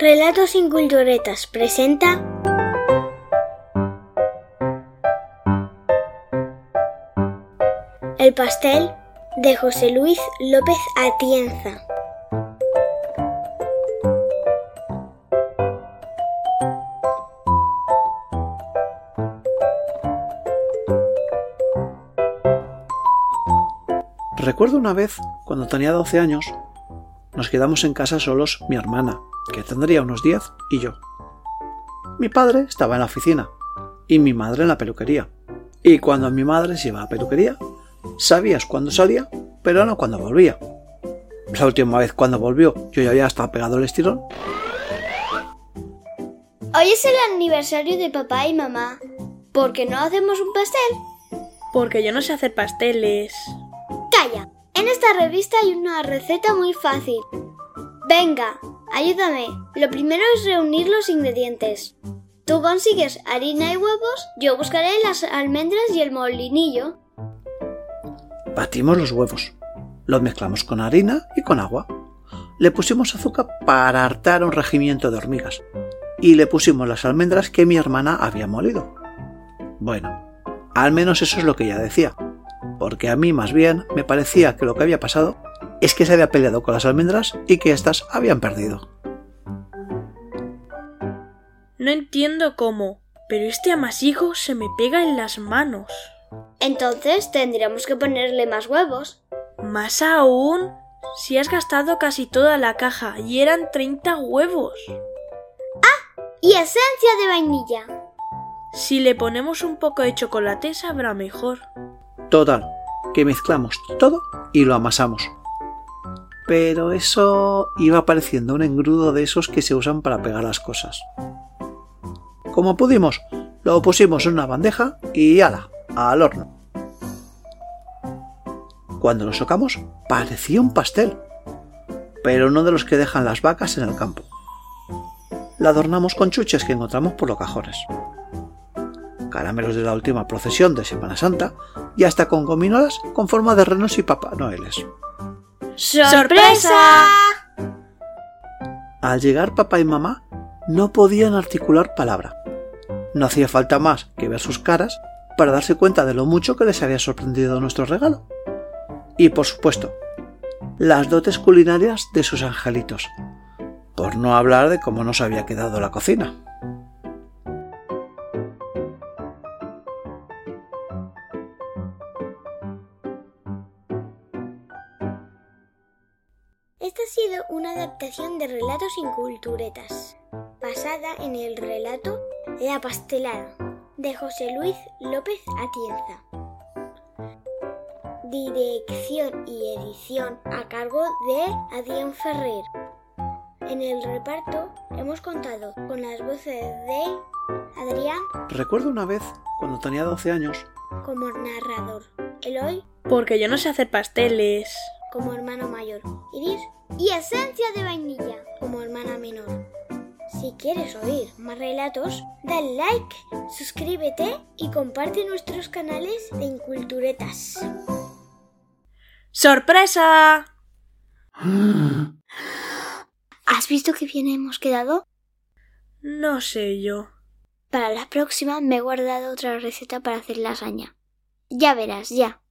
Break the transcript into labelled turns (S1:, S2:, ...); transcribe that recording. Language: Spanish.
S1: Relatos sin culturetas presenta El pastel de José Luis López Atienza.
S2: Recuerdo una vez, cuando tenía 12 años, nos quedamos en casa solos mi hermana, que tendría unos 10, y yo. Mi padre estaba en la oficina y mi madre en la peluquería. Y cuando mi madre se iba a la peluquería, sabías cuándo salía, pero no cuándo volvía. La última vez cuando volvió, yo ya había estado pegado el estirón.
S1: Hoy es el aniversario de papá y mamá. ¿Por qué no hacemos un pastel?
S3: Porque yo no sé hacer pasteles.
S1: Calla. En esta revista hay una receta muy fácil. Venga, ayúdame. Lo primero es reunir los ingredientes. Tú consigues harina y huevos, yo buscaré las almendras y el molinillo.
S2: Batimos los huevos. Los mezclamos con harina y con agua. Le pusimos azúcar para hartar un regimiento de hormigas. Y le pusimos las almendras que mi hermana había molido. Bueno, al menos eso es lo que ella decía. Porque a mí más bien me parecía que lo que había pasado es que se había peleado con las almendras y que éstas habían perdido.
S3: No entiendo cómo, pero este amasijo se me pega en las manos.
S1: Entonces tendríamos que ponerle más huevos.
S3: Más aún, si has gastado casi toda la caja y eran 30 huevos.
S1: Y esencia de vainilla.
S3: Si le ponemos un poco de chocolate sabrá mejor.
S2: Total, que mezclamos todo y lo amasamos. Pero eso iba pareciendo un engrudo de esos que se usan para pegar las cosas. Como pudimos, lo pusimos en una bandeja y ala, al horno. Cuando lo socamos, parecía un pastel, pero no de los que dejan las vacas en el campo. La adornamos con chuches que encontramos por los cajones. Caramelos de la última procesión de Semana Santa y hasta con gominolas con forma de renos y papá noeles.
S1: ¡Sorpresa!
S2: Al llegar papá y mamá no podían articular palabra. No hacía falta más que ver sus caras para darse cuenta de lo mucho que les había sorprendido nuestro regalo. Y por supuesto, las dotes culinarias de sus angelitos, por no hablar de cómo nos había quedado la cocina.
S1: Esta ha sido una adaptación de Relatos sin Culturetas, basada en el relato La pastelada de José Luis López Atienza. Dirección y edición a cargo de Adrián Ferrer. En el reparto hemos contado con las voces de Adrián
S2: Recuerdo una vez, cuando tenía 12 años,
S1: como narrador, Eloy
S3: Porque yo no sé hacer pasteles.
S1: como hermano mayor, Iris y Esencia de Vainilla como hermana menor. Si quieres oír más relatos, dale like, suscríbete y comparte nuestros canales de Inculturetas.
S3: ¡Sorpresa!
S1: ¿Has visto que bien hemos quedado?
S3: No sé yo.
S1: Para la próxima me he guardado otra receta para hacer lasaña. Ya verás, ya.